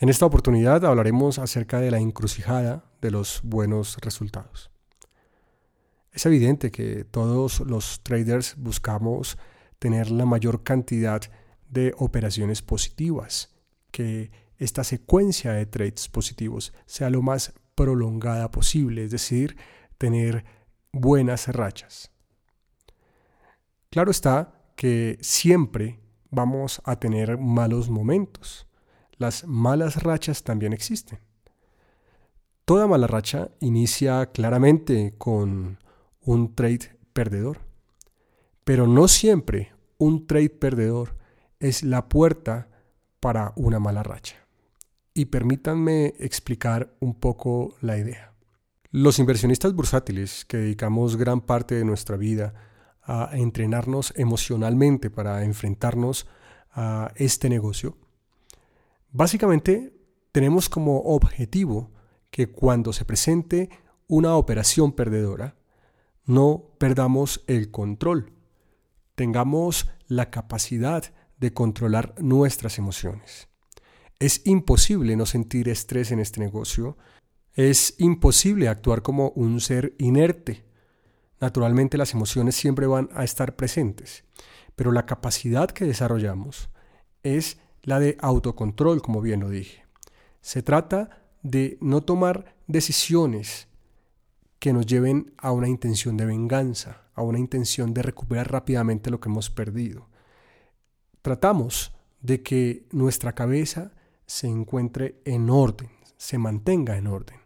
En esta oportunidad hablaremos acerca de la encrucijada de los buenos resultados. Es evidente que todos los traders buscamos tener la mayor cantidad de operaciones positivas, que esta secuencia de trades positivos sea lo más prolongada posible, es decir, tener buenas rachas. Claro está que siempre vamos a tener malos momentos las malas rachas también existen. Toda mala racha inicia claramente con un trade perdedor, pero no siempre un trade perdedor es la puerta para una mala racha. Y permítanme explicar un poco la idea. Los inversionistas bursátiles que dedicamos gran parte de nuestra vida a entrenarnos emocionalmente para enfrentarnos a este negocio, Básicamente, tenemos como objetivo que cuando se presente una operación perdedora, no perdamos el control, tengamos la capacidad de controlar nuestras emociones. Es imposible no sentir estrés en este negocio, es imposible actuar como un ser inerte. Naturalmente las emociones siempre van a estar presentes, pero la capacidad que desarrollamos es la de autocontrol, como bien lo dije. Se trata de no tomar decisiones que nos lleven a una intención de venganza, a una intención de recuperar rápidamente lo que hemos perdido. Tratamos de que nuestra cabeza se encuentre en orden, se mantenga en orden.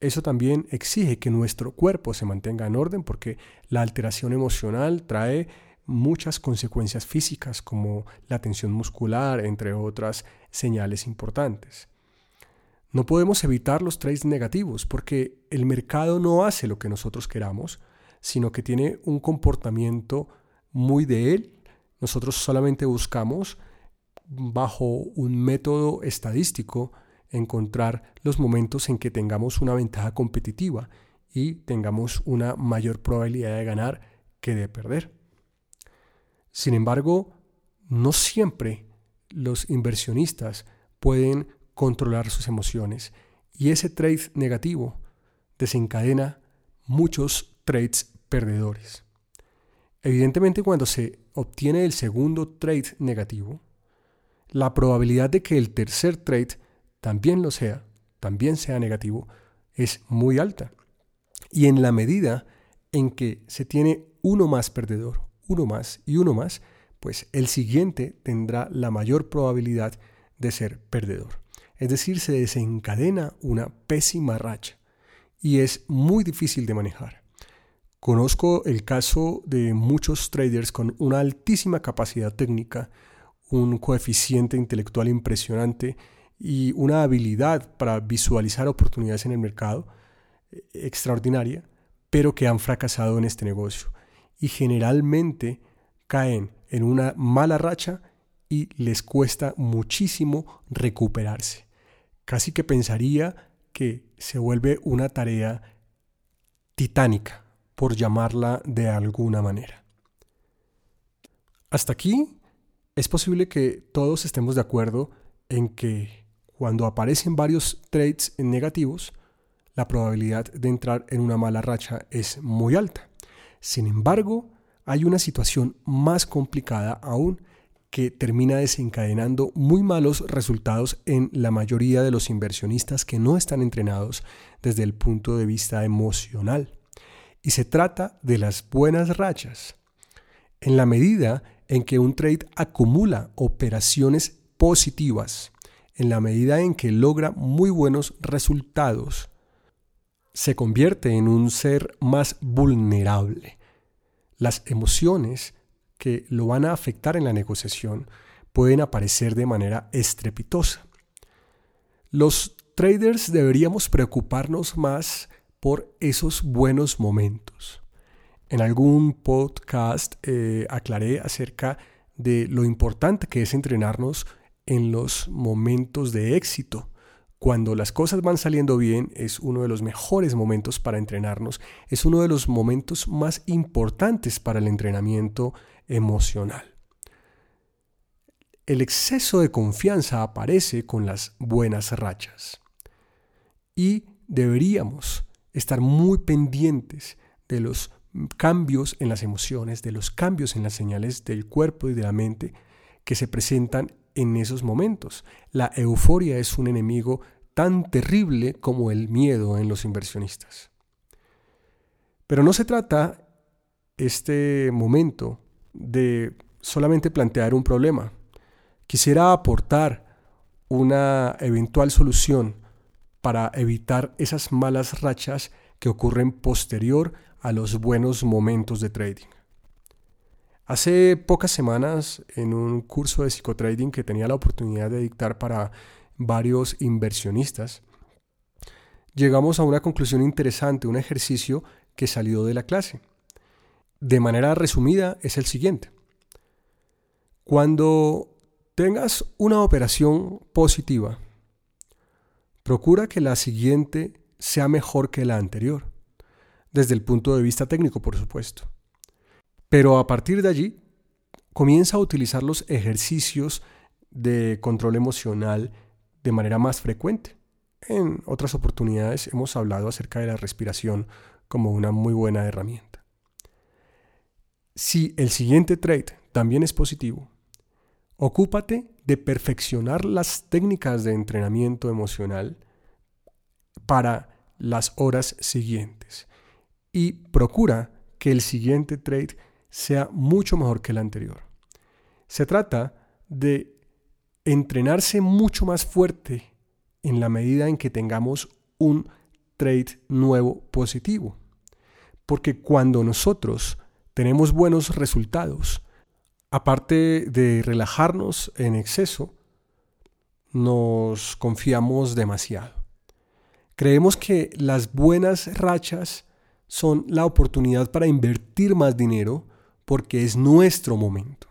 Eso también exige que nuestro cuerpo se mantenga en orden porque la alteración emocional trae muchas consecuencias físicas como la tensión muscular, entre otras señales importantes. No podemos evitar los trades negativos porque el mercado no hace lo que nosotros queramos, sino que tiene un comportamiento muy de él. Nosotros solamente buscamos, bajo un método estadístico, encontrar los momentos en que tengamos una ventaja competitiva y tengamos una mayor probabilidad de ganar que de perder. Sin embargo, no siempre los inversionistas pueden controlar sus emociones y ese trade negativo desencadena muchos trades perdedores. Evidentemente cuando se obtiene el segundo trade negativo, la probabilidad de que el tercer trade también lo sea, también sea negativo, es muy alta. Y en la medida en que se tiene uno más perdedor uno más y uno más, pues el siguiente tendrá la mayor probabilidad de ser perdedor. Es decir, se desencadena una pésima racha y es muy difícil de manejar. Conozco el caso de muchos traders con una altísima capacidad técnica, un coeficiente intelectual impresionante y una habilidad para visualizar oportunidades en el mercado eh, extraordinaria, pero que han fracasado en este negocio y generalmente caen en una mala racha y les cuesta muchísimo recuperarse. Casi que pensaría que se vuelve una tarea titánica, por llamarla de alguna manera. Hasta aquí es posible que todos estemos de acuerdo en que cuando aparecen varios trades negativos, la probabilidad de entrar en una mala racha es muy alta. Sin embargo, hay una situación más complicada aún que termina desencadenando muy malos resultados en la mayoría de los inversionistas que no están entrenados desde el punto de vista emocional. Y se trata de las buenas rachas. En la medida en que un trade acumula operaciones positivas, en la medida en que logra muy buenos resultados, se convierte en un ser más vulnerable. Las emociones que lo van a afectar en la negociación pueden aparecer de manera estrepitosa. Los traders deberíamos preocuparnos más por esos buenos momentos. En algún podcast eh, aclaré acerca de lo importante que es entrenarnos en los momentos de éxito cuando las cosas van saliendo bien es uno de los mejores momentos para entrenarnos, es uno de los momentos más importantes para el entrenamiento emocional. el exceso de confianza aparece con las buenas rachas. Y deberíamos estar muy pendientes de los cambios en las emociones, de los cambios en las señales del cuerpo y de la mente que se presentan en esos momentos. La euforia es un enemigo tan terrible como el miedo en los inversionistas. Pero no se trata este momento de solamente plantear un problema. Quisiera aportar una eventual solución para evitar esas malas rachas que ocurren posterior a los buenos momentos de trading. Hace pocas semanas, en un curso de psicotrading que tenía la oportunidad de dictar para varios inversionistas, llegamos a una conclusión interesante, un ejercicio que salió de la clase. De manera resumida, es el siguiente. Cuando tengas una operación positiva, procura que la siguiente sea mejor que la anterior, desde el punto de vista técnico, por supuesto. Pero a partir de allí, comienza a utilizar los ejercicios de control emocional de manera más frecuente. En otras oportunidades hemos hablado acerca de la respiración como una muy buena herramienta. Si el siguiente trade también es positivo, Ocúpate de perfeccionar las técnicas de entrenamiento emocional para las horas siguientes y procura que el siguiente trade sea mucho mejor que el anterior. Se trata de entrenarse mucho más fuerte en la medida en que tengamos un trade nuevo positivo. Porque cuando nosotros tenemos buenos resultados, aparte de relajarnos en exceso, nos confiamos demasiado. Creemos que las buenas rachas son la oportunidad para invertir más dinero porque es nuestro momento.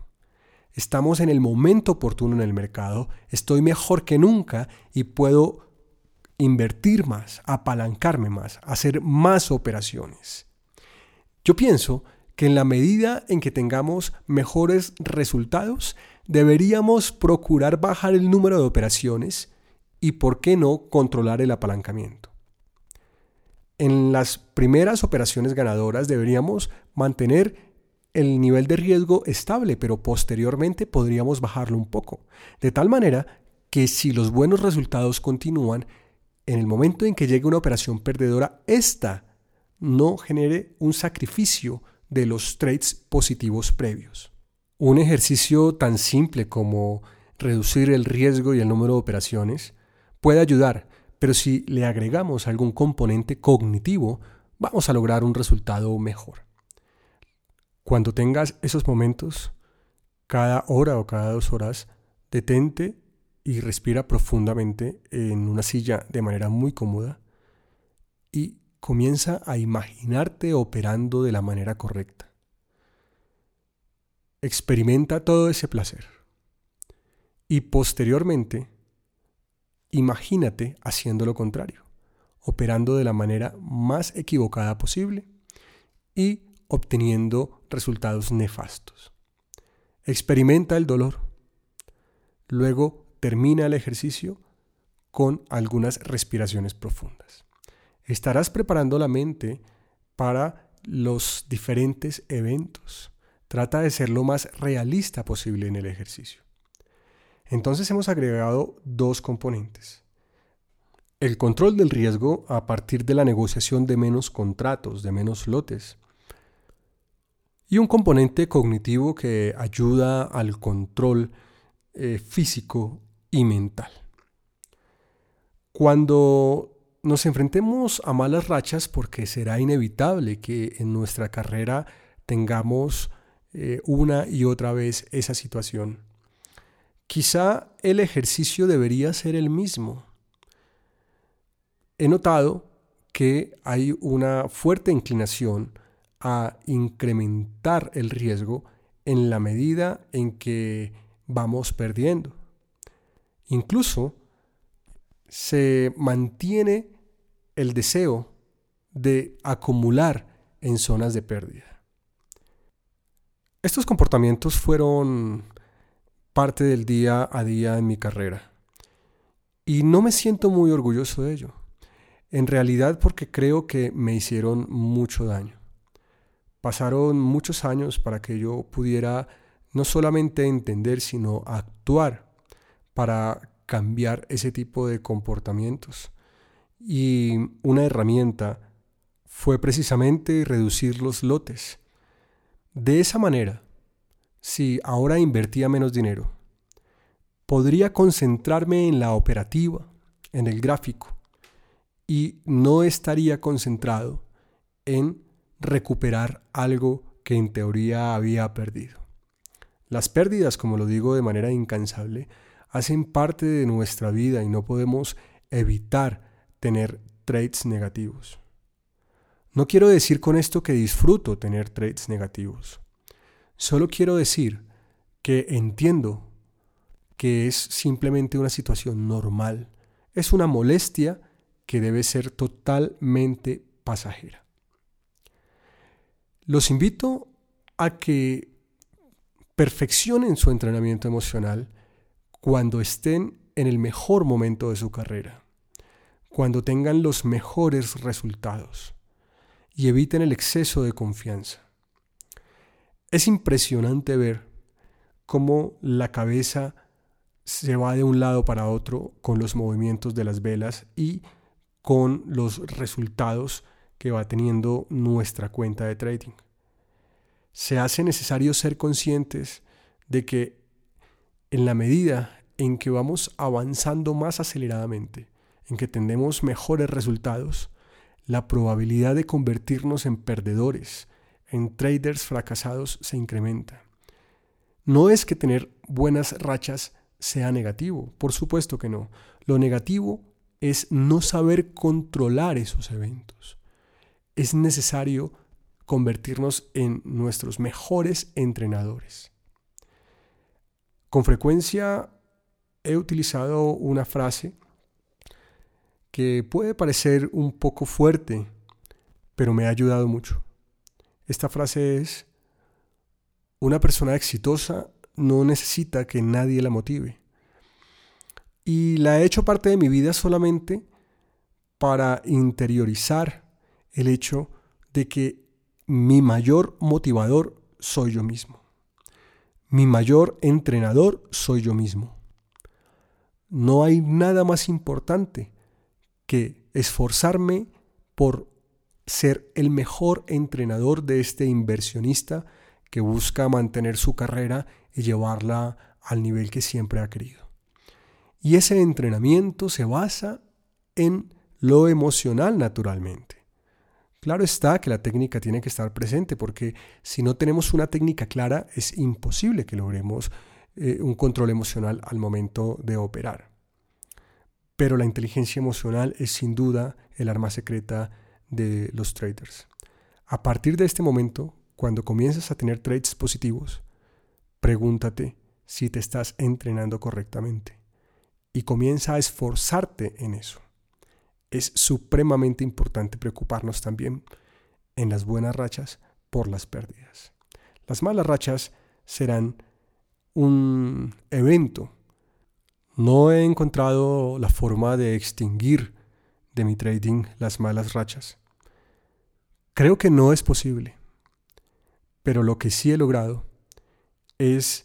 Estamos en el momento oportuno en el mercado, estoy mejor que nunca y puedo invertir más, apalancarme más, hacer más operaciones. Yo pienso que en la medida en que tengamos mejores resultados, deberíamos procurar bajar el número de operaciones y, por qué no, controlar el apalancamiento. En las primeras operaciones ganadoras deberíamos mantener el nivel de riesgo estable, pero posteriormente podríamos bajarlo un poco, de tal manera que si los buenos resultados continúan, en el momento en que llegue una operación perdedora, esta no genere un sacrificio de los trades positivos previos. Un ejercicio tan simple como reducir el riesgo y el número de operaciones puede ayudar, pero si le agregamos algún componente cognitivo, vamos a lograr un resultado mejor. Cuando tengas esos momentos, cada hora o cada dos horas, detente y respira profundamente en una silla de manera muy cómoda y comienza a imaginarte operando de la manera correcta. Experimenta todo ese placer. Y posteriormente, imagínate haciendo lo contrario, operando de la manera más equivocada posible y obteniendo resultados nefastos. Experimenta el dolor. Luego termina el ejercicio con algunas respiraciones profundas estarás preparando la mente para los diferentes eventos. Trata de ser lo más realista posible en el ejercicio. Entonces hemos agregado dos componentes. El control del riesgo a partir de la negociación de menos contratos, de menos lotes. Y un componente cognitivo que ayuda al control eh, físico y mental. Cuando nos enfrentemos a malas rachas porque será inevitable que en nuestra carrera tengamos eh, una y otra vez esa situación. Quizá el ejercicio debería ser el mismo. He notado que hay una fuerte inclinación a incrementar el riesgo en la medida en que vamos perdiendo. Incluso se mantiene el deseo de acumular en zonas de pérdida. Estos comportamientos fueron parte del día a día en mi carrera. Y no me siento muy orgulloso de ello. En realidad porque creo que me hicieron mucho daño. Pasaron muchos años para que yo pudiera no solamente entender, sino actuar para cambiar ese tipo de comportamientos. Y una herramienta fue precisamente reducir los lotes. De esa manera, si ahora invertía menos dinero, podría concentrarme en la operativa, en el gráfico, y no estaría concentrado en recuperar algo que en teoría había perdido. Las pérdidas, como lo digo de manera incansable, hacen parte de nuestra vida y no podemos evitar tener trades negativos. No quiero decir con esto que disfruto tener trades negativos. Solo quiero decir que entiendo que es simplemente una situación normal. Es una molestia que debe ser totalmente pasajera. Los invito a que perfeccionen su entrenamiento emocional cuando estén en el mejor momento de su carrera, cuando tengan los mejores resultados y eviten el exceso de confianza. Es impresionante ver cómo la cabeza se va de un lado para otro con los movimientos de las velas y con los resultados que va teniendo nuestra cuenta de trading. Se hace necesario ser conscientes de que en la medida en que vamos avanzando más aceleradamente, en que tenemos mejores resultados, la probabilidad de convertirnos en perdedores, en traders fracasados, se incrementa. No es que tener buenas rachas sea negativo, por supuesto que no. Lo negativo es no saber controlar esos eventos. Es necesario convertirnos en nuestros mejores entrenadores. Con frecuencia he utilizado una frase que puede parecer un poco fuerte, pero me ha ayudado mucho. Esta frase es, una persona exitosa no necesita que nadie la motive. Y la he hecho parte de mi vida solamente para interiorizar el hecho de que mi mayor motivador soy yo mismo. Mi mayor entrenador soy yo mismo. No hay nada más importante que esforzarme por ser el mejor entrenador de este inversionista que busca mantener su carrera y llevarla al nivel que siempre ha querido. Y ese entrenamiento se basa en lo emocional naturalmente. Claro está que la técnica tiene que estar presente porque si no tenemos una técnica clara es imposible que logremos eh, un control emocional al momento de operar. Pero la inteligencia emocional es sin duda el arma secreta de los traders. A partir de este momento, cuando comienzas a tener trades positivos, pregúntate si te estás entrenando correctamente y comienza a esforzarte en eso. Es supremamente importante preocuparnos también en las buenas rachas por las pérdidas. Las malas rachas serán un evento. No he encontrado la forma de extinguir de mi trading las malas rachas. Creo que no es posible. Pero lo que sí he logrado es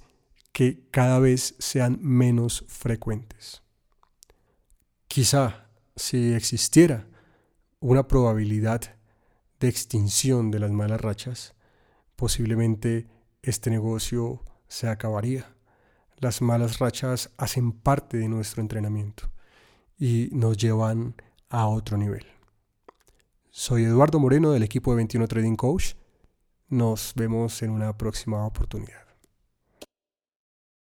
que cada vez sean menos frecuentes. Quizá si existiera una probabilidad de extinción de las malas rachas, posiblemente este negocio se acabaría. Las malas rachas hacen parte de nuestro entrenamiento y nos llevan a otro nivel. Soy Eduardo Moreno del equipo de 21 Trading Coach. Nos vemos en una próxima oportunidad.